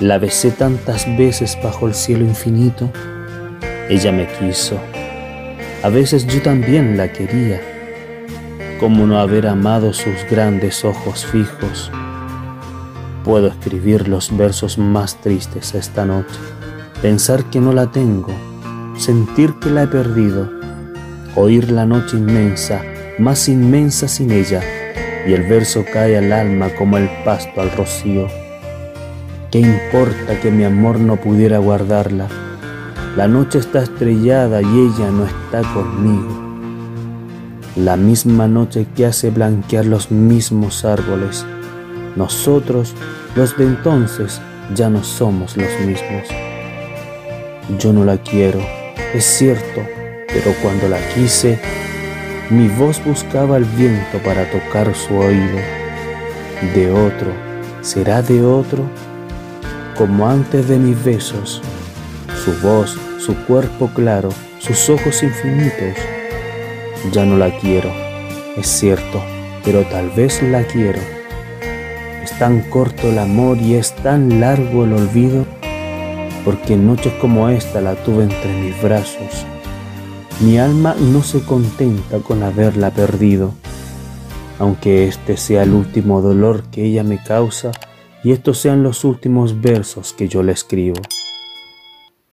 la besé tantas veces bajo el cielo infinito. Ella me quiso. A veces yo también la quería. Como no haber amado sus grandes ojos fijos. Puedo escribir los versos más tristes esta noche. Pensar que no la tengo. Sentir que la he perdido. Oír la noche inmensa, más inmensa sin ella. Y el verso cae al alma como el pasto al rocío ¿Qué importa que mi amor no pudiera guardarla? La noche está estrellada y ella no está conmigo. La misma noche que hace blanquear los mismos árboles. Nosotros, los de entonces, ya no somos los mismos. Yo no la quiero, es cierto, pero cuando la quise, mi voz buscaba el viento para tocar su oído. De otro, ¿será de otro? Como antes de mis besos, su voz, su cuerpo claro, sus ojos infinitos. Ya no la quiero, es cierto, pero tal vez la quiero. Es tan corto el amor y es tan largo el olvido, porque en noches como esta la tuve entre mis brazos. Mi alma no se contenta con haberla perdido, aunque este sea el último dolor que ella me causa y estos sean los últimos versos que yo le escribo.